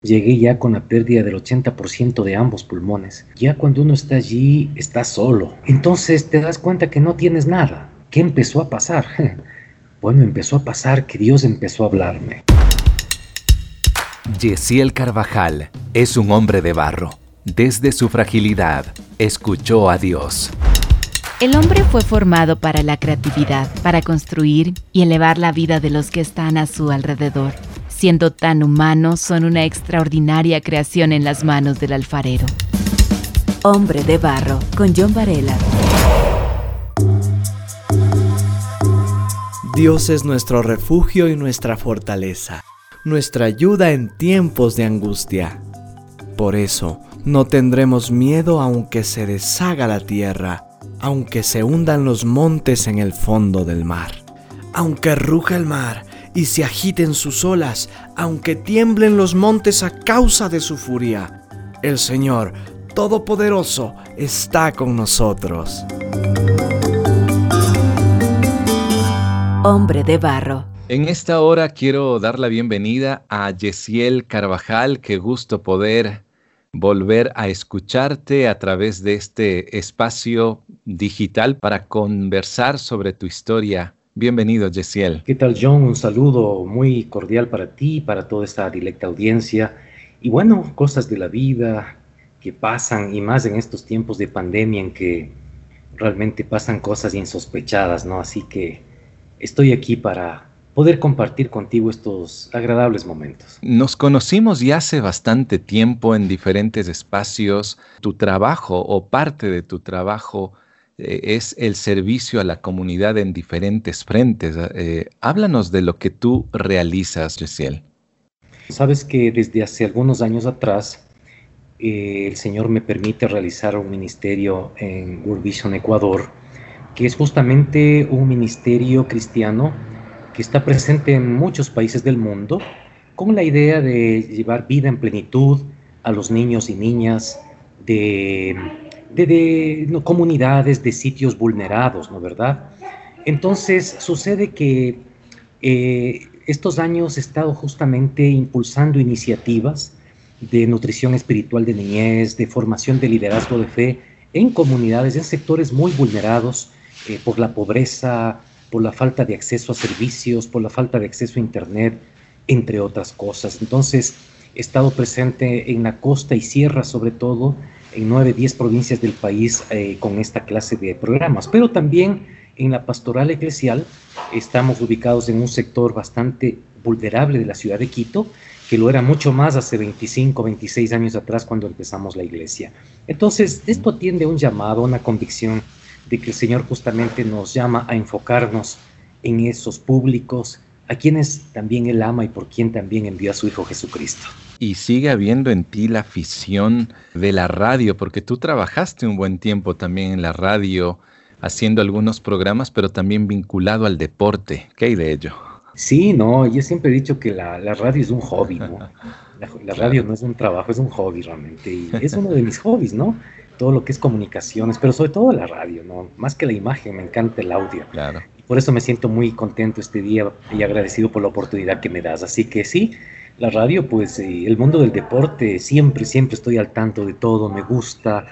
Llegué ya con la pérdida del 80% de ambos pulmones. Ya cuando uno está allí, está solo. Entonces te das cuenta que no tienes nada. ¿Qué empezó a pasar? Bueno, empezó a pasar que Dios empezó a hablarme. Yesiel Carvajal es un hombre de barro. Desde su fragilidad, escuchó a Dios. El hombre fue formado para la creatividad, para construir y elevar la vida de los que están a su alrededor. Siendo tan humanos, son una extraordinaria creación en las manos del alfarero. Hombre de Barro, con John Varela. Dios es nuestro refugio y nuestra fortaleza, nuestra ayuda en tiempos de angustia. Por eso, no tendremos miedo aunque se deshaga la tierra, aunque se hundan los montes en el fondo del mar, aunque ruja el mar y se agiten sus olas, aunque tiemblen los montes a causa de su furia. El Señor Todopoderoso está con nosotros. Hombre de barro. En esta hora quiero dar la bienvenida a Yesiel Carvajal. Qué gusto poder volver a escucharte a través de este espacio digital para conversar sobre tu historia. Bienvenido, Yesiel. ¿Qué tal, John? Un saludo muy cordial para ti, y para toda esta directa audiencia. Y bueno, cosas de la vida que pasan, y más en estos tiempos de pandemia en que realmente pasan cosas insospechadas, ¿no? Así que estoy aquí para poder compartir contigo estos agradables momentos. Nos conocimos ya hace bastante tiempo en diferentes espacios. Tu trabajo o parte de tu trabajo es el servicio a la comunidad en diferentes frentes. Eh, háblanos de lo que tú realizas, Luciel. Sabes que desde hace algunos años atrás eh, el Señor me permite realizar un ministerio en World Vision Ecuador que es justamente un ministerio cristiano que está presente en muchos países del mundo con la idea de llevar vida en plenitud a los niños y niñas de, de, comunidades, de sitios vulnerados, ¿no verdad? Entonces sucede que eh, estos años he estado justamente impulsando iniciativas de nutrición espiritual de niñez, de formación de liderazgo de fe en comunidades, en sectores muy vulnerados, eh, por la pobreza, por la falta de acceso a servicios, por la falta de acceso a Internet, entre otras cosas. Entonces, he estado presente en la costa y sierra, sobre todo, en nueve, diez provincias del país eh, con esta clase de programas, pero también en la pastoral eclesial estamos ubicados en un sector bastante vulnerable de la ciudad de Quito, que lo era mucho más hace 25, 26 años atrás cuando empezamos la iglesia. Entonces, esto atiende a un llamado, a una convicción de que el Señor justamente nos llama a enfocarnos en esos públicos a quienes también Él ama y por quien también envió a su Hijo Jesucristo. Y sigue habiendo en ti la afición de la radio, porque tú trabajaste un buen tiempo también en la radio, haciendo algunos programas, pero también vinculado al deporte. ¿Qué hay de ello? Sí, no, yo siempre he dicho que la, radio es un hobby, ¿no? La, radio no es un trabajo, es un hobby realmente. Y es uno de mis hobbies, ¿no? todo lo que es comunicaciones, pero sobre todo la radio, ¿no? Más que la imagen, me encanta el audio. Claro. Y por eso me siento muy contento este día y agradecido por la oportunidad que me das. Así que sí, la radio, pues eh, el mundo del deporte, siempre, siempre estoy al tanto de todo, me gusta.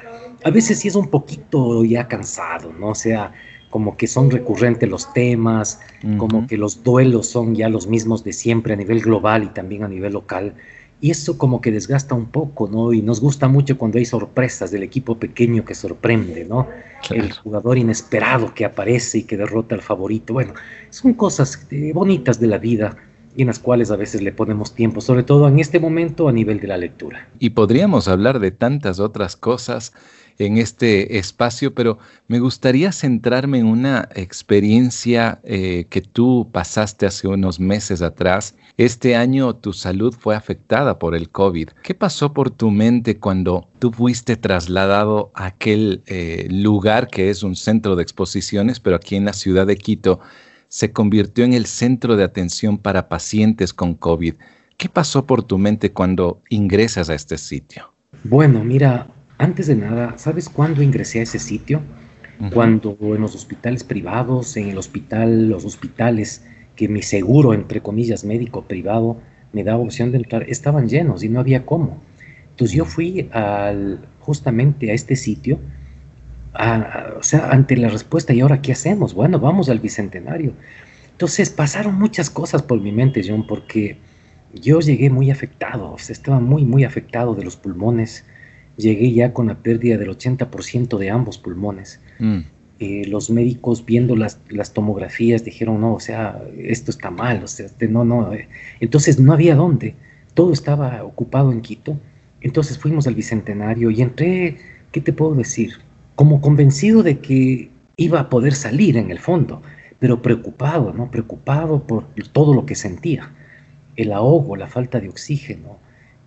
A veces sí es un poquito ya cansado, ¿no? O sea, como que son recurrentes los temas, como que los duelos son ya los mismos de siempre a nivel global y también a nivel local. Y eso como que desgasta un poco, ¿no? Y nos gusta mucho cuando hay sorpresas del equipo pequeño que sorprende, ¿no? El jugador inesperado que aparece y que derrota al favorito. Bueno, son cosas eh, bonitas de la vida y en las cuales a veces le ponemos tiempo, sobre todo en este momento a nivel de la lectura. Y podríamos hablar de tantas otras cosas en este espacio, pero me gustaría centrarme en una experiencia eh, que tú pasaste hace unos meses atrás. Este año tu salud fue afectada por el COVID. ¿Qué pasó por tu mente cuando tú fuiste trasladado a aquel eh, lugar que es un centro de exposiciones, pero aquí en la ciudad de Quito se convirtió en el centro de atención para pacientes con COVID? ¿Qué pasó por tu mente cuando ingresas a este sitio? Bueno, mira, antes de nada, ¿sabes cuándo ingresé a ese sitio? Cuando en los hospitales privados, en el hospital, los hospitales que mi seguro, entre comillas, médico privado, me daba opción de entrar, estaban llenos y no había cómo. Entonces yo fui al, justamente a este sitio, o sea, ante la respuesta, ¿y ahora qué hacemos? Bueno, vamos al Bicentenario. Entonces pasaron muchas cosas por mi mente, John, porque yo llegué muy afectado, o sea, estaba muy, muy afectado de los pulmones. Llegué ya con la pérdida del 80% de ambos pulmones. Mm. Eh, los médicos viendo las, las, tomografías dijeron, no, o sea, esto está mal, o sea, este, no, no. Eh". Entonces no había dónde, todo estaba ocupado en Quito. Entonces fuimos al Bicentenario y entré, ¿qué te puedo decir? Como convencido de que iba a poder salir en el fondo, pero preocupado, ¿no? Preocupado por todo lo que sentía el ahogo, la falta de oxígeno,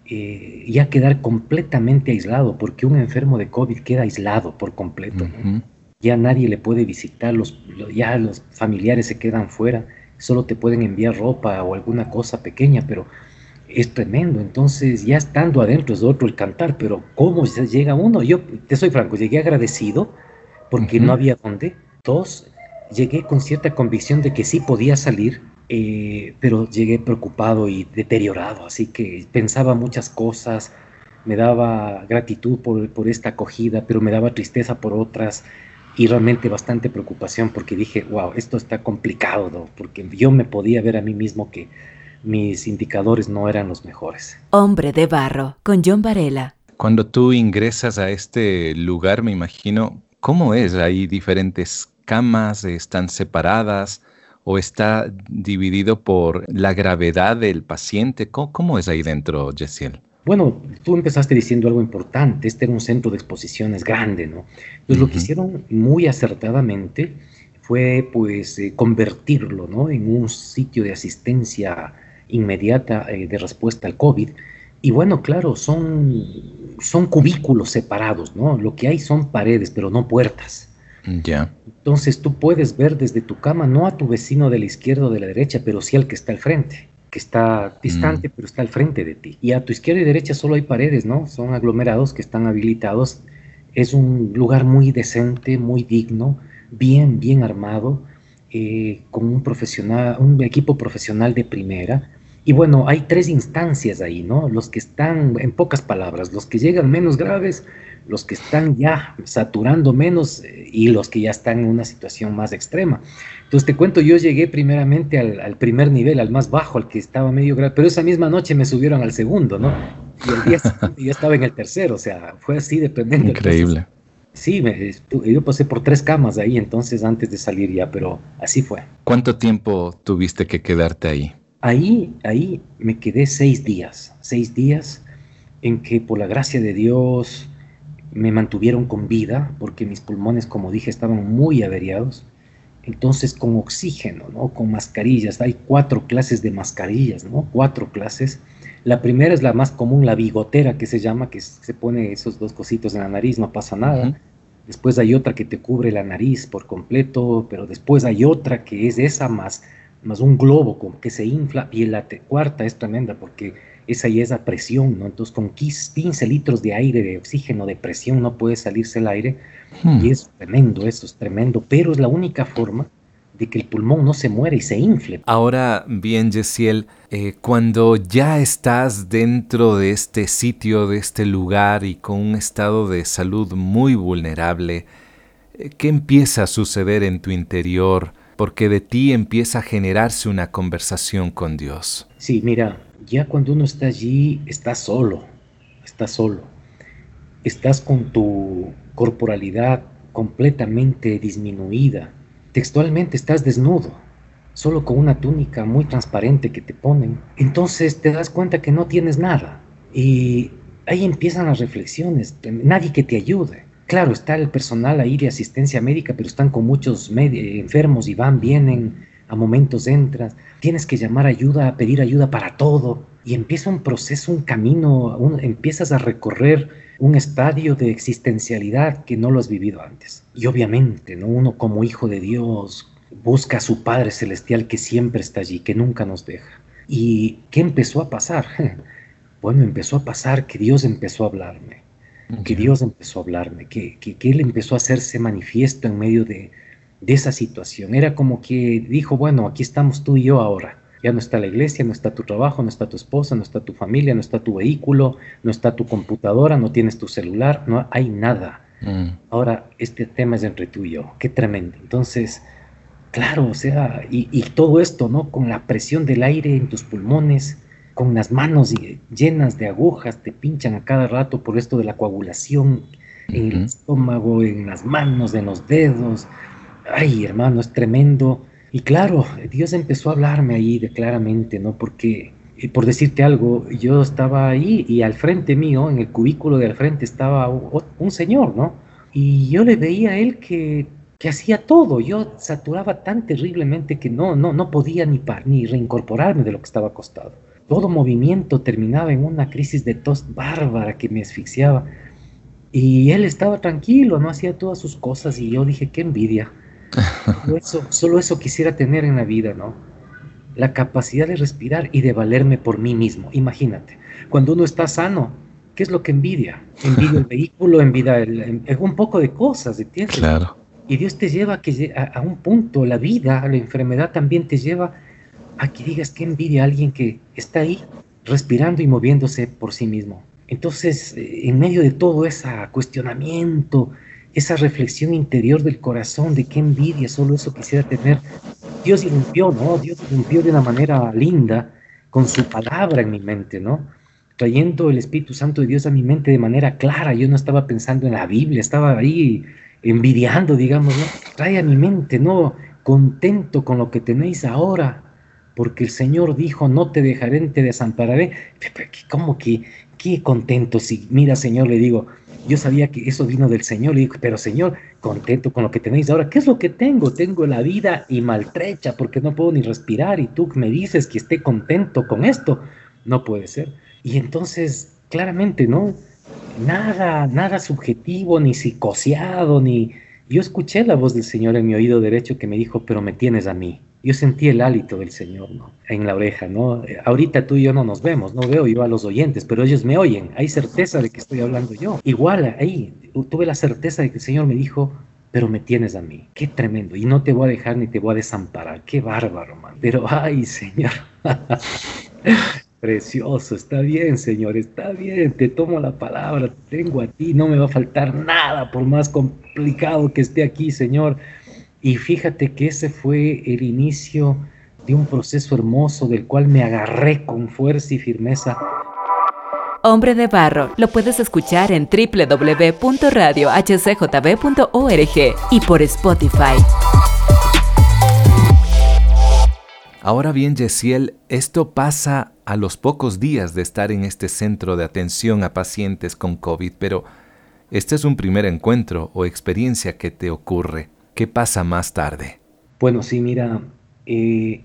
eh, ya quedar completamente aislado, porque un enfermo de COVID queda aislado por completo. Ya nadie le puede visitar, los, ya los familiares se quedan fuera, solo te pueden enviar ropa o alguna cosa pequeña, pero es tremendo. Entonces, ya estando adentro es otro el cantar, pero ¿cómo llega uno? Yo te soy franco, llegué agradecido porque no había dónde. Dos, llegué con cierta convicción de que sí podía salir, eh, pero llegué preocupado y deteriorado, así que pensaba muchas cosas, me daba gratitud por, por, esta acogida, pero me daba tristeza por otras y realmente bastante preocupación porque dije, wow, esto está complicado, ¿no? porque yo me podía ver a mí mismo que mis indicadores no eran los mejores. Hombre de barro, con John Varela. Cuando tú ingresas a este lugar, me imagino, ¿cómo es? Hay diferentes camas, están separadas o está dividido por la gravedad del paciente? ¿Cómo, es ahí dentro, Jessiel? Bueno, tú empezaste diciendo algo importante, este era un centro de exposiciones grande, ¿no? Entonces lo que hicieron muy acertadamente fue pues eh, convertirlo, ¿no? En un sitio de asistencia inmediata eh, de respuesta al COVID. Y bueno, claro, son, son cubículos separados, ¿no? Lo que hay son paredes, pero no puertas. Ya. Entonces tú puedes ver desde tu cama no a tu vecino de la izquierda o de la derecha, pero sí al que está al frente, que está distante, mm. pero está al frente de ti. Y a tu izquierda y derecha solo hay paredes, ¿no? Son aglomerados que están habilitados. Es un lugar muy decente, muy digno, bien, bien armado, eh, con un profesional, un equipo profesional de primera. Y bueno, hay tres instancias ahí, ¿no? Los que están, en pocas palabras, los que llegan menos graves, los que están ya saturando menos eh, y los que ya están en una situación más extrema. Entonces te cuento, yo llegué primeramente al, primer nivel, al más bajo, al que estaba medio grave, pero esa misma noche me subieron al segundo, ¿no? Y el día siguiente ya estaba en el tercero, o sea, fue así dependiendo. Increíble. sí, yo pasé por tres camas ahí entonces antes de salir ya, pero así fue. ¿Cuánto tiempo tuviste que quedarte ahí? Ahí, ahí me quedé seis días, seis días en que por la gracia de Dios, me mantuvieron con vida porque mis pulmones, como dije, estaban muy averiados. Entonces, con oxígeno, ¿no? Con mascarillas. Hay cuatro clases de mascarillas, ¿no? Cuatro clases. La primera es la más común, la bigotera, que se llama, que se pone esos dos cositos en la nariz, no pasa nada. Después hay otra que te cubre la nariz por completo, pero después hay otra que es esa más, más un globo que se infla. Y la cuarta es tremenda porque esa ya es presión, ¿no? Entonces con 15 litros de aire, de oxígeno, de presión, no puede salirse el aire. Hmm. Y es tremendo, eso es tremendo, pero es la única forma de que el pulmón no se muere y se infle. Ahora bien, Yesiel, eh, cuando ya estás dentro de este sitio, de este lugar y con un estado de salud muy vulnerable, eh, ¿qué empieza a suceder en tu interior? Porque de ti empieza a generarse una conversación con Dios. Sí, mira, ya cuando uno está allí, está solo, está solo. Estás con tu corporalidad completamente disminuida. Textualmente estás desnudo, solo con una túnica muy transparente que te ponen. Entonces te das cuenta que no tienes nada. Y ahí empiezan las reflexiones. Nadie que te ayude. Claro, está el personal ahí de asistencia médica, pero están con muchos enfermos y van, vienen a momentos entras, tienes que llamar ayuda, pedir ayuda para todo, y empieza un proceso, un camino, empiezas a recorrer un estadio de existencialidad que no lo has vivido antes. Y obviamente, ¿no? uno como hijo de Dios busca a su Padre Celestial que siempre está allí, que nunca nos deja. ¿Y qué empezó a pasar? Bueno, empezó a pasar que Dios empezó a hablarme, que Dios empezó a hablarme, que, que, que Él empezó a hacerse manifiesto en medio de, de esa situación. Era como que dijo, bueno, aquí estamos tú y yo ahora. Ya no está la iglesia, no está tu trabajo, no está tu esposa, no está tu familia, no está tu vehículo, no está tu computadora, no tienes tu celular, no hay nada. Mm. Ahora, este tema es entre tú y yo, qué tremendo. Entonces, claro, o sea, y, y, todo esto, ¿no? Con la presión del aire en tus pulmones, con las manos llenas de agujas, te pinchan a cada rato por esto de la coagulación en el estómago, en las manos, en los dedos. Ay, hermano, es tremendo. Y claro, Dios empezó a hablarme ahí de claramente, ¿no? Porque, eh, por decirte algo, yo estaba ahí y al frente mío, en el cubículo de al frente, estaba un señor, ¿no? Y yo le veía a él que, que hacía todo. Yo saturaba tan terriblemente que no, no, no podía ni, ni reincorporarme de lo que estaba acostado. Todo movimiento terminaba en una crisis de tos bárbara que me asfixiaba. Y él estaba tranquilo, no hacía todas sus cosas y yo dije, qué envidia. Solo eso, solo eso quisiera tener en la vida, ¿no? La capacidad de respirar y de valerme por mí mismo. Imagínate, cuando uno está sano, ¿qué es lo que envidia? Envidia el vehículo, envidia el, un poco de cosas, ¿entiendes? Claro. Y Dios te lleva a, que, a, un punto, la vida, la enfermedad también te lleva a que digas que envidia a alguien que está ahí respirando y moviéndose por sí mismo. Entonces, eh, en medio de todo ese cuestionamiento, esa reflexión interior del corazón de qué envidia, solo eso quisiera tener, Dios irrumpió, ¿no? Dios irrumpió de una manera linda con su palabra en mi mente, ¿no? Trayendo el Espíritu Santo de Dios a mi mente de manera clara. Yo no estaba pensando en la Biblia, estaba ahí envidiando, digamos, ¿no? Trae a mi mente, ¿no? Contento con lo que tenéis ahora, porque el Señor dijo, no te dejaré, te desampararé. ¿Cómo que qué contento si, mira Señor, le digo, yo sabía que eso vino del Señor, le digo, pero Señor, contento con lo que tenéis ahora, ¿qué es lo que tengo? Tengo la vida y maltrecha porque no puedo ni respirar y tú me dices que esté contento con esto, no puede ser. Y entonces, claramente, ¿no? Nada, nada subjetivo, ni psicoseado, ni... Yo escuché la voz del Señor en mi oído derecho que me dijo, pero me tienes a mí yo sentí el hálito del Señor ¿no? en la oreja, ¿no? Ahorita tú y yo no nos vemos, no veo yo a los oyentes, pero ellos me oyen, hay certeza de que estoy hablando yo. Igual ahí tuve la certeza de que el Señor me dijo, pero me tienes a mí, qué tremendo, y no te voy a dejar ni te voy a desamparar, qué bárbaro, man. Pero, ay, Señor, precioso, está bien, Señor, está bien, te tomo la palabra, tengo a ti, no me va a faltar nada, por más complicado que esté aquí, Señor y fíjate que ese fue el inicio de un proceso hermoso del cual me agarré con fuerza y firmeza. Hombre de Barro lo puedes escuchar en www.radiohcjb.org y por Spotify. Ahora bien, Yesiel, esto pasa a los pocos días de estar en este centro de atención a pacientes con COVID, pero este es un primer encuentro o experiencia que te ocurre. ¿Qué pasa más tarde? Bueno, sí, mira, eh,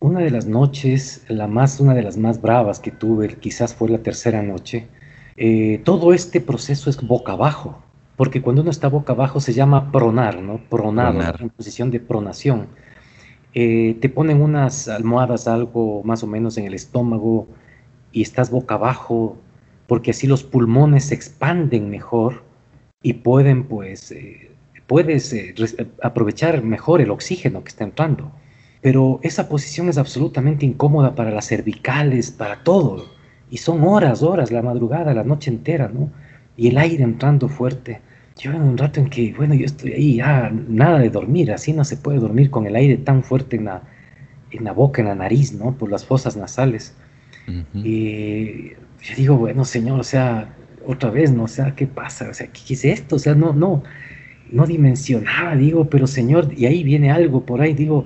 una de las noches, la más, una de las más bravas que tuve, quizás fue la tercera noche, eh, todo este proceso es boca abajo, porque cuando uno está boca abajo se llama pronar, ¿no? Pronar, en posición de pronación. Eh, te ponen unas almohadas, algo más o menos en el estómago, y estás boca abajo, porque así los pulmones se expanden mejor y pueden, pues, puedes eh, aprovechar mejor el oxígeno que está entrando. Pero esa posición es absolutamente incómoda para las cervicales, para todo. Y son horas, horas, la madrugada, la noche entera, ¿no? Y el aire entrando fuerte. Yo en un rato en que, bueno, yo estoy ahí, ya nada de dormir, así no se puede dormir con el aire tan fuerte en la, en la boca, en la nariz, ¿no? Por las fosas nasales. Y yo digo, bueno, señor, o sea, otra vez, ¿no? O sea, ¿qué pasa? O sea, ¿qué es esto? O sea, no, no, no dimensionaba, digo, pero Señor, y ahí viene algo por ahí, digo,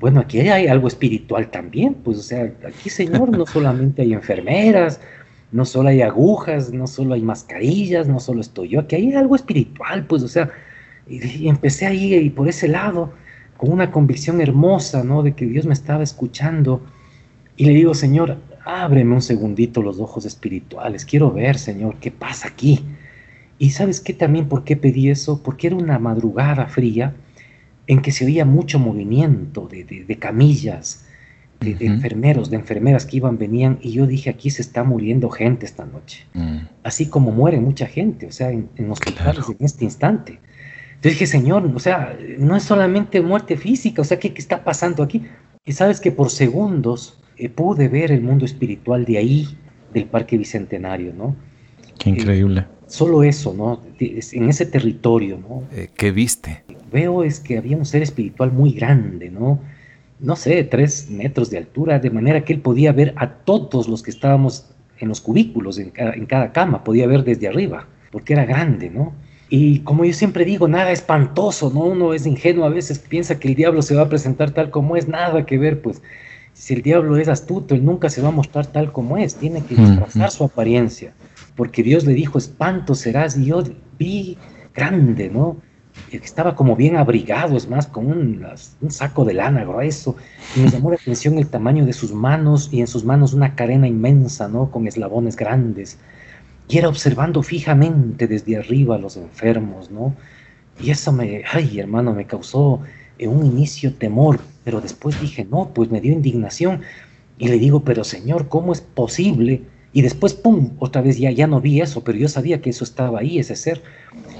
bueno, aquí hay algo espiritual también, pues, o sea, aquí, Señor, no solamente hay enfermeras, no solo hay agujas, no solo hay mascarillas, no solo estoy yo, aquí hay algo espiritual, pues, o sea, y, empecé ahí y por ese lado, con una convicción hermosa, ¿no? De que Dios me estaba escuchando, y le digo, Señor, ábreme un segundito los ojos espirituales, quiero ver, Señor, qué pasa aquí. Y sabes qué también por qué pedí eso? Porque era una madrugada fría en que se oía mucho movimiento de, camillas, de, enfermeros, de enfermeras que iban, venían, y yo dije, aquí se está muriendo gente esta noche. Mm. Así como muere mucha gente, o sea, en, hospitales en este instante. Entonces dije, Señor, o sea, no es solamente muerte física, o sea, ¿qué, qué está pasando aquí? Y sabes que por segundos eh, pude ver el mundo espiritual de ahí, del Parque Bicentenario, ¿no? Qué increíble. Solo eso, ¿no? En ese territorio, ¿no? ¿Qué viste? Veo es que había un ser espiritual muy grande, ¿no? No sé, tres metros de altura, de manera que él podía ver a todos los que estábamos en los cubículos, en cada, cama, podía ver desde arriba, porque era grande, ¿no? Y como yo siempre digo, nada espantoso, ¿no? Uno es ingenuo a veces, piensa que el diablo se va a presentar tal como es, nada que ver, pues si el diablo es astuto, él nunca se va a mostrar tal como es, tiene que disfrazar su apariencia, porque Dios le dijo, espanto serás, y yo vi grande, ¿no? Estaba como bien abrigado, es más, con un, saco de lana grueso, y me llamó la atención el tamaño de sus manos, y en sus manos una cadena inmensa, ¿no? Con eslabones grandes, y era observando fijamente desde arriba a los enfermos, ¿no? Y eso me, ay hermano, me causó en un inicio temor, pero después dije, no, pues me dio indignación. Y le digo, pero Señor, ¿cómo es posible? Y después, ¡pum!, otra vez ya, ya no vi eso, pero yo sabía que eso estaba ahí, ese ser.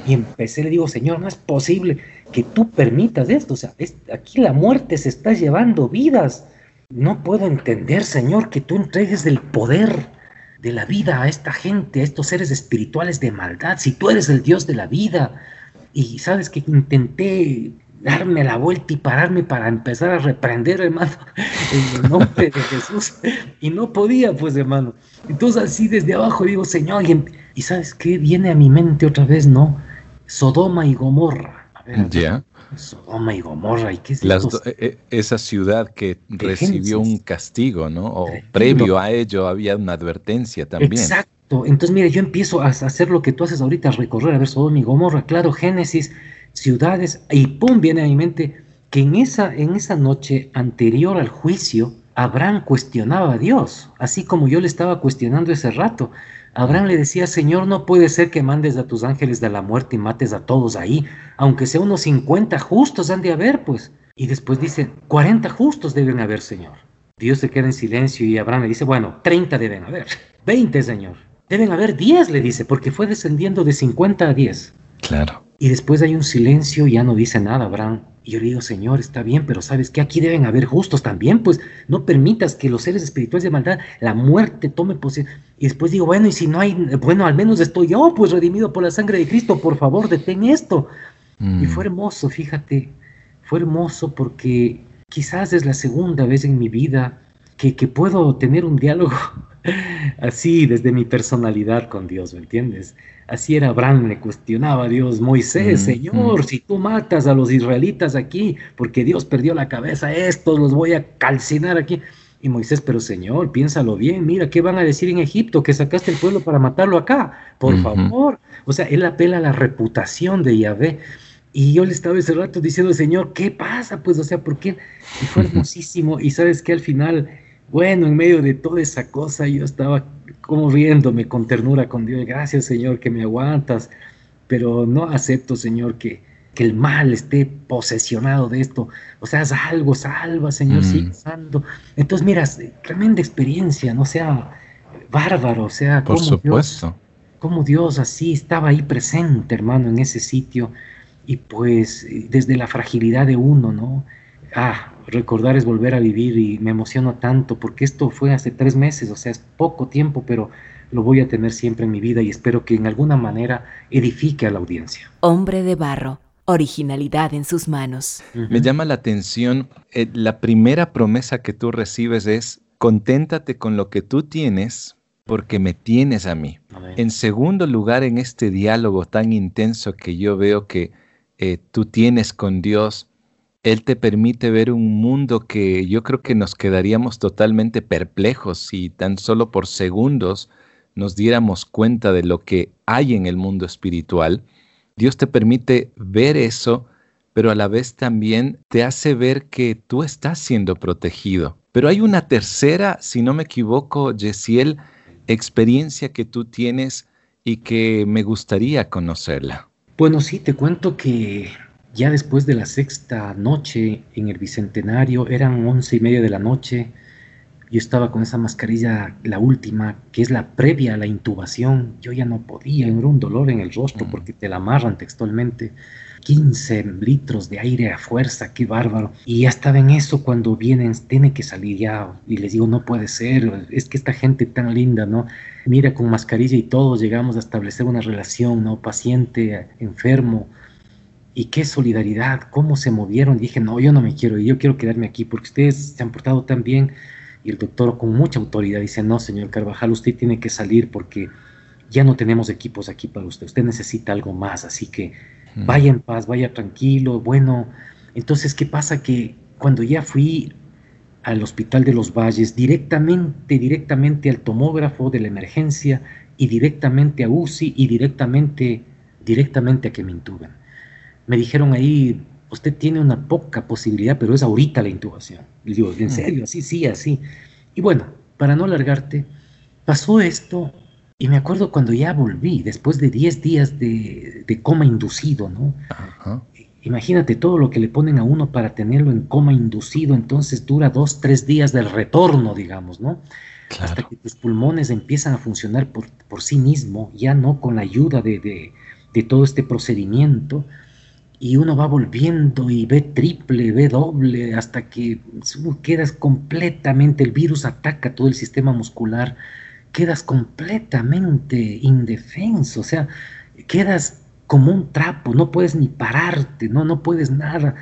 Y empecé, le digo, Señor, no es posible que tú permitas esto. O sea, aquí la muerte se está llevando vidas. No puedo entender, Señor, que tú entregues el poder de la vida a esta gente, a estos seres espirituales de maldad. Si tú eres el Dios de la vida. Y sabes que intenté darme la vuelta y pararme para empezar a reprender, hermano, en el nombre de Jesús. Y no podía, pues, hermano. Entonces, así desde abajo digo, Señor, y, ¿sabes qué? Viene a mi mente otra vez, ¿no? Sodoma y Gomorra. Sodoma y Gomorra, ¿y qué es e, e, esa ciudad que recibió un castigo, ¿no? O previo a ello había una advertencia también. Exacto. Entonces, mire, yo empiezo a hacer lo que tú haces ahorita, a recorrer, a ver Sodoma y Gomorra. Claro, Génesis ciudades, y pum, viene a mi mente que en esa, en esa noche anterior al juicio, Abraham cuestionaba a Dios, así como yo le estaba cuestionando ese rato. Abraham le decía, Señor, no puede ser que mandes a tus ángeles de la muerte y mates a todos ahí, aunque sea unos 50 justos han de haber, pues. Y después dice, 40 justos deben haber, Señor. Dios se queda en silencio y Abraham le dice, bueno, 30 deben haber, 20, Señor. Deben haber 10, le dice, porque fue descendiendo de 50 a 10. Claro. Y después hay un silencio y ya no dice nada Abraham. Y yo le digo, Señor, está bien, pero sabes que aquí deben haber justos también, pues no permitas que los seres espirituales de maldad, la muerte tome posesión. Y después digo, bueno, y si no hay, bueno, al menos estoy yo, pues redimido por la sangre de Cristo, por favor, detén esto. Y mm. fue hermoso, fíjate, fue hermoso porque quizás es la segunda vez en mi vida que, que puedo tener un diálogo así desde mi personalidad con Dios, ¿me entiendes? Así era Abraham, le cuestionaba a Dios, Moisés, Señor, si tú matas a los israelitas aquí, porque Dios perdió la cabeza, estos los voy a calcinar aquí. Y Moisés, pero Señor, piénsalo bien, mira, ¿qué van a decir en Egipto? Que sacaste el pueblo para matarlo acá, por favor. O sea, él apela a la reputación de Yahvé. Y yo le estaba ese rato diciendo, Señor, ¿qué pasa? Pues, o sea, ¿por qué? Y fue hermosísimo. Y sabes que al final bueno, en medio de toda esa cosa yo estaba como riéndome con ternura con Dios. Gracias Señor que me aguantas, pero no acepto Señor que, que el mal esté posesionado de esto. O sea, algo, salva Señor, sigue santo. Entonces, mira, tremenda experiencia, no sea bárbaro, o sea, Por supuesto. Dios, como Dios así estaba ahí presente, hermano, en ese sitio. Y pues desde la fragilidad de uno, ¿no? Ah, recordar es volver a vivir y me emociono tanto porque esto fue hace tres meses, o sea, es poco tiempo, pero lo voy a tener siempre en mi vida y espero que en alguna manera edifique a la audiencia. Hombre de barro, originalidad en sus manos. Me llama la atención, eh, la primera promesa que tú recibes es, conténtate con lo que tú tienes porque me tienes a mí. En segundo lugar, en este diálogo tan intenso que yo veo que eh, tú tienes con Dios, él te permite ver un mundo que yo creo que nos quedaríamos totalmente perplejos si tan solo por segundos nos diéramos cuenta de lo que hay en el mundo espiritual. Dios te permite ver eso, pero a la vez también te hace ver que tú estás siendo protegido. Pero hay una tercera, si no me equivoco, Yesiel, experiencia que tú tienes y que me gustaría conocerla. Bueno, sí, te cuento que ya después de la sexta noche en el Bicentenario, eran once y media de la noche, yo estaba con esa mascarilla, la última, que es la previa a la intubación. Yo ya no podía, era un dolor en el rostro porque te la amarran textualmente. 15 litros de aire a fuerza, qué bárbaro. Y ya estaba en eso cuando vienen, tiene que salir ya. Y les digo, no puede ser, es que esta gente tan linda, ¿no? Mira, con mascarilla y todos llegamos a establecer una relación, ¿no? Paciente, enfermo. Y qué solidaridad, cómo se movieron. dije, no, yo no me quiero ir, yo quiero quedarme aquí porque ustedes se han portado tan bien. Y el doctor con mucha autoridad dice, no, señor Carvajal, usted tiene que salir porque ya no tenemos equipos aquí para usted, usted necesita algo más, así que vaya en paz, vaya tranquilo, bueno, entonces, ¿qué pasa? Que cuando ya fui al Hospital de los Valles, directamente, directamente al tomógrafo de la emergencia y directamente a UCI y directamente, directamente a que me intuben. Me dijeron ahí, usted tiene una poca posibilidad, pero es ahorita la intubación. Le digo, ¿en serio? Sí, sí, así. Y bueno, para no alargarte, pasó esto y me acuerdo cuando ya volví, después de 10 días de, coma inducido, ¿no? Imagínate todo lo que le ponen a uno para tenerlo en coma inducido, entonces dura dos, tres días del retorno, digamos, ¿no? Hasta que tus pulmones empiezan a funcionar por, por sí mismo, ya no con la ayuda de, de todo este procedimiento, y uno va volviendo y ve triple, ve doble, hasta que quedas completamente, el virus ataca todo el sistema muscular quedas completamente indefenso, o sea, quedas como un trapo, no puedes ni pararte, no, no puedes nada.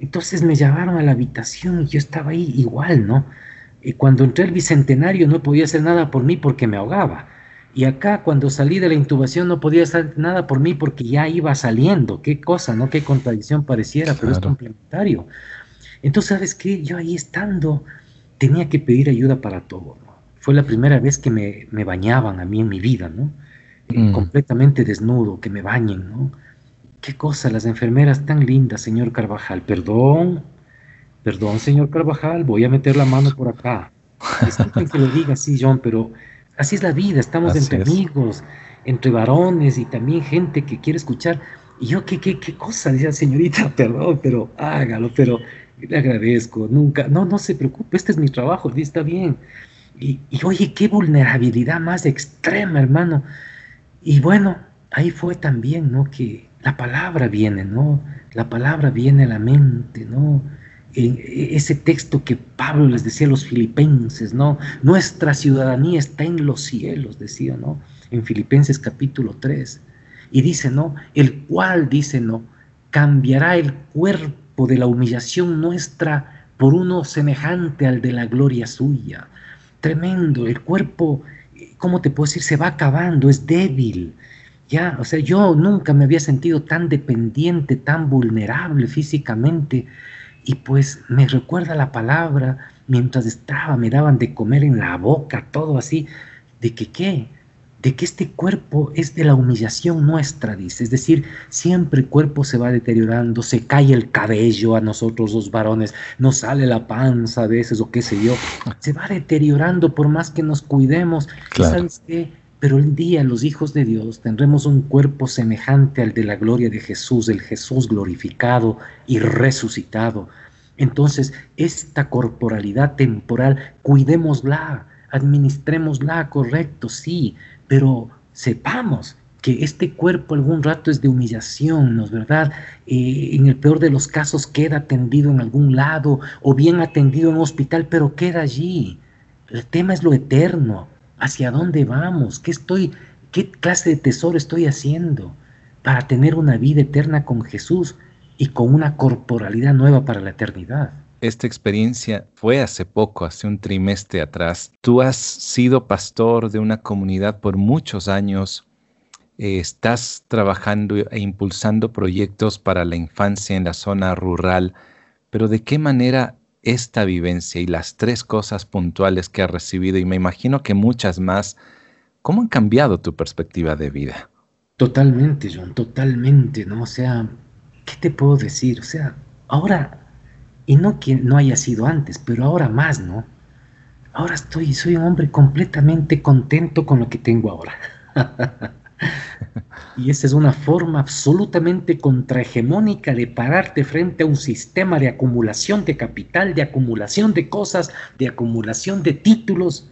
Entonces me llevaron a la habitación y yo estaba ahí igual, ¿no? Y cuando entré al bicentenario no podía hacer nada por mí porque me ahogaba. Y acá cuando salí de la intubación no podía hacer nada por mí porque ya iba saliendo. Qué cosa, ¿no? Qué contradicción pareciera, pero es complementario. Entonces, ¿sabes qué? Yo ahí estando tenía que pedir ayuda para todo fue la primera vez que me, bañaban a mí en mi vida, ¿no? Eh, mm. Completamente desnudo, que me bañen, ¿no? Qué cosa, las enfermeras tan lindas, señor Carvajal. Perdón, perdón, señor Carvajal, voy a meter la mano por acá. Disculpen que lo diga así, John, pero así es la vida, estamos entre amigos, entre varones y también gente que quiere escuchar. Y yo, ¿qué, qué, qué cosa? Decía, señorita, perdón, pero hágalo, pero le agradezco, nunca, no, no se preocupe, este es mi trabajo, está bien. Y, oye, qué vulnerabilidad más extrema, hermano. Y bueno, ahí fue también, ¿no? Que la palabra viene, ¿no? La palabra viene a la mente, ¿no? Ese texto que Pablo les decía a los filipenses, ¿no? Nuestra ciudadanía está en los cielos, decía, ¿no? En Filipenses capítulo 3. Y dice, ¿no? El cual, dice, ¿no? Cambiará el cuerpo de la humillación nuestra por uno semejante al de la gloria suya tremendo, el cuerpo, ¿cómo te puedo decir? Se va acabando, es débil. Ya, o sea, yo nunca me había sentido tan dependiente, tan vulnerable físicamente. Y pues me recuerda la palabra, mientras estaba, me daban de comer en la boca, todo así, de que qué, de que este cuerpo es de la humillación nuestra, dice. Es decir, siempre el cuerpo se va deteriorando, se cae el cabello a nosotros los varones, nos sale la panza a veces o qué sé yo. Se va deteriorando por más que nos cuidemos. ¿Sabes qué? Pero el día los hijos de Dios tendremos un cuerpo semejante al de la gloria de Jesús, el Jesús glorificado y resucitado. Entonces, esta corporalidad temporal, cuidémosla, administrémosla correcto, sí, pero sepamos que este cuerpo algún rato es de humillación, ¿no es verdad? Eh, en el peor de los casos queda atendido en algún lado o bien atendido en un hospital, pero queda allí. El tema es lo eterno. ¿Hacia dónde vamos? ¿Qué estoy, qué clase de tesoro estoy haciendo para tener una vida eterna con Jesús y con una corporalidad nueva para la eternidad? esta experiencia fue hace poco, hace un trimestre atrás. Tú has sido pastor de una comunidad por muchos años. Eh, estás trabajando e impulsando proyectos para la infancia en la zona rural, pero ¿de qué manera esta vivencia y las tres cosas puntuales que has recibido, y me imagino que muchas más, ¿cómo han cambiado tu perspectiva de vida? Totalmente, John, totalmente, ¿no? O sea, ¿qué te puedo decir? O sea, ahora y no que no haya sido antes, pero ahora más, ¿no? Ahora estoy, soy un hombre completamente contento con lo que tengo ahora. y esa es una forma absolutamente contrahegemónica de pararte frente a un sistema de acumulación de capital, de acumulación de cosas, de acumulación de títulos.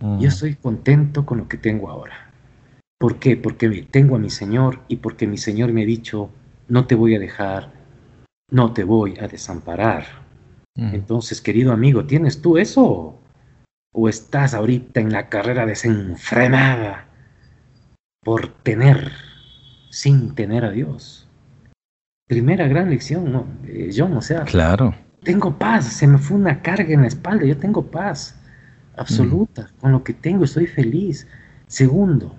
Mm. Yo estoy contento con lo que tengo ahora. ¿Por qué? Porque tengo a mi Señor y porque mi Señor me ha dicho, no te voy a dejar, no te voy a desamparar. Mm. Entonces, querido amigo, ¿tienes tú eso? ¿O estás ahorita en la carrera desenfrenada por tener sin tener a Dios? Primera gran lección, ¿no? Eh, John, o sea, claro. tengo paz, se me fue una carga en la espalda, yo tengo paz absoluta, mm. con lo que tengo estoy feliz. Segundo,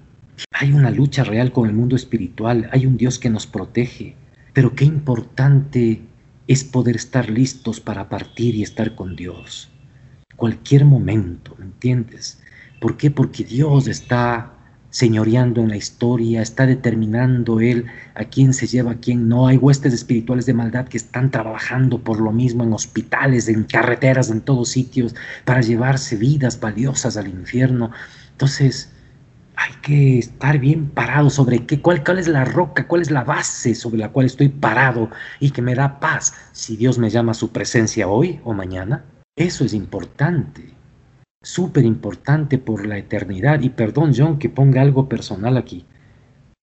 hay una lucha real con el mundo espiritual, hay un Dios que nos protege, pero qué importante es poder estar listos para partir y estar con Dios. Cualquier momento, ¿me entiendes? ¿Por qué? Porque Dios está señoreando en la historia, está determinando Él a quién se lleva, a quién no. Hay huestes espirituales de maldad que están trabajando por lo mismo en hospitales, en carreteras, en todos sitios, para llevarse vidas valiosas al infierno. Entonces, hay que estar bien parado sobre qué, cuál, cuál es la roca, cuál es la base sobre la cual estoy parado y que me da paz si Dios me llama a su presencia hoy o mañana. Eso es importante, súper importante por la eternidad. Y perdón, John, que ponga algo personal aquí.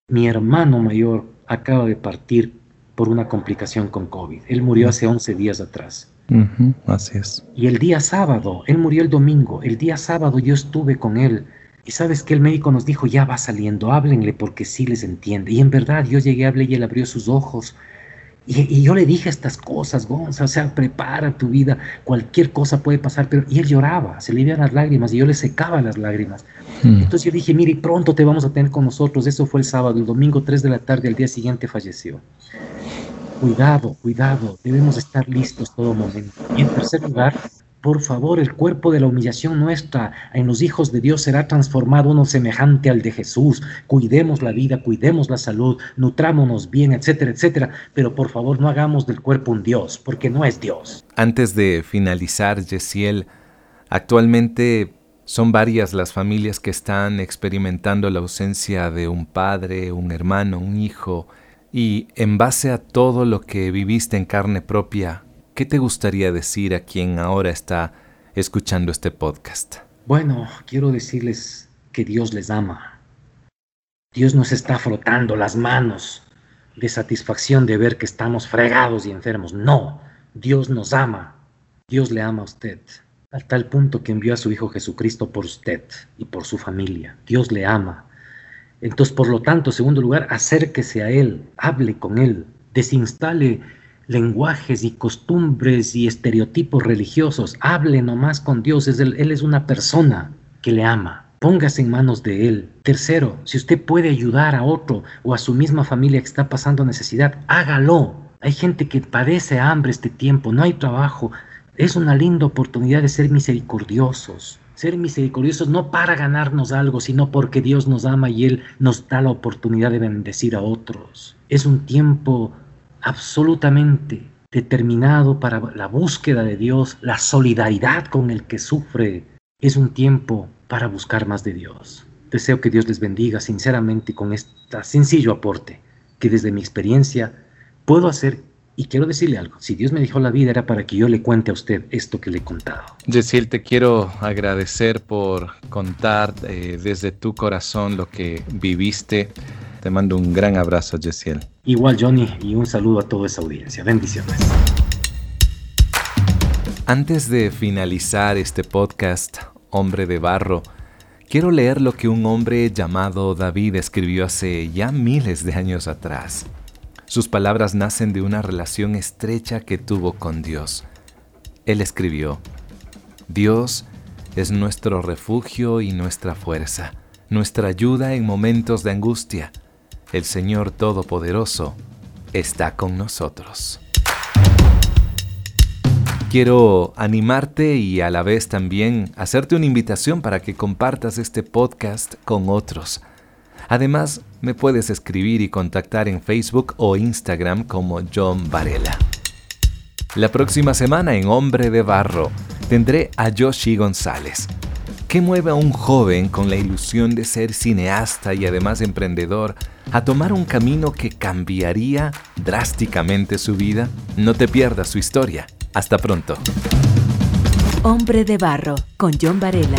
Mi hermano mayor acaba de partir por una complicación con COVID. Él murió hace 11 días atrás. así es. Y el día sábado, él murió el domingo, el día sábado yo estuve con él y sabes que el médico nos dijo, ya va saliendo, háblenle porque sí les entiende. Y en verdad yo llegué, hablé y él abrió sus ojos. Y, yo le dije estas cosas, Gonza, o sea, prepara tu vida, cualquier cosa puede pasar, pero y él lloraba, se le iban las lágrimas y yo le secaba las lágrimas. Hmm. Entonces yo dije, mire, pronto te vamos a tener con nosotros, eso fue el sábado, el domingo 3 de la tarde, al día siguiente falleció. Cuidado, cuidado, debemos estar listos todo momento. Y en tercer lugar, por favor, el cuerpo de la humillación nuestra en los hijos de Dios será transformado uno semejante al de Jesús. Cuidemos la vida, cuidemos la salud, nutrámonos bien, etcétera, etcétera. Pero por favor, no hagamos del cuerpo un Dios, porque no es Dios. Antes de finalizar, Yesiel, actualmente son varias las familias que están experimentando la ausencia de un padre, un hermano, un hijo, y en base a todo lo que viviste en carne propia, ¿qué te gustaría decir a quien ahora está escuchando este podcast? Bueno, quiero decirles que Dios les ama. Dios nos está frotando las manos de satisfacción de ver que estamos fregados y enfermos. No, Dios nos ama. Dios le ama a usted. Al tal punto que envió a su Hijo Jesucristo por usted y por su familia. Dios le ama. Entonces, por lo tanto, segundo lugar, acérquese a Él, hable con Él, desinstale lenguajes y costumbres y estereotipos religiosos. Hable nomás con Dios. él, es una persona que le ama. Póngase en manos de Él. Tercero, si usted puede ayudar a otro o a su misma familia que está pasando necesidad, hágalo. Hay gente que padece hambre este tiempo, no hay trabajo. Es una linda oportunidad de ser misericordiosos. Ser misericordiosos no para ganarnos algo, sino porque Dios nos ama y Él nos da la oportunidad de bendecir a otros. Es un tiempo absolutamente determinado para la búsqueda de Dios, la solidaridad con el que sufre, es un tiempo para buscar más de Dios. Deseo que Dios les bendiga sinceramente con este sencillo aporte que desde mi experiencia puedo hacer y quiero decirle algo, si Dios me dijo la vida era para que yo le cuente a usted esto que le he contado. Yesiel, te quiero agradecer por contar eh, desde tu corazón lo que viviste te mando un gran abrazo, Jessiel. Igual, Johnny, y un saludo a toda esa audiencia. Bendiciones. Antes de finalizar este podcast, Hombre de Barro, quiero leer lo que un hombre llamado David escribió hace ya miles de años atrás. Sus palabras nacen de una relación estrecha que tuvo con Dios. Él escribió, Dios es nuestro refugio y nuestra fuerza, nuestra ayuda en momentos de angustia el Señor Todopoderoso está con nosotros. Quiero animarte y a la vez también hacerte una invitación para que compartas este podcast con otros. Además, me puedes escribir y contactar en Facebook o Instagram como John Varela. La próxima semana en Hombre de Barro tendré a Yoshi González ¿Qué mueve a un joven con la ilusión de ser cineasta y además emprendedor a tomar un camino que cambiaría drásticamente su vida? No te pierdas su historia. Hasta pronto. Hombre de Barro con John Varela.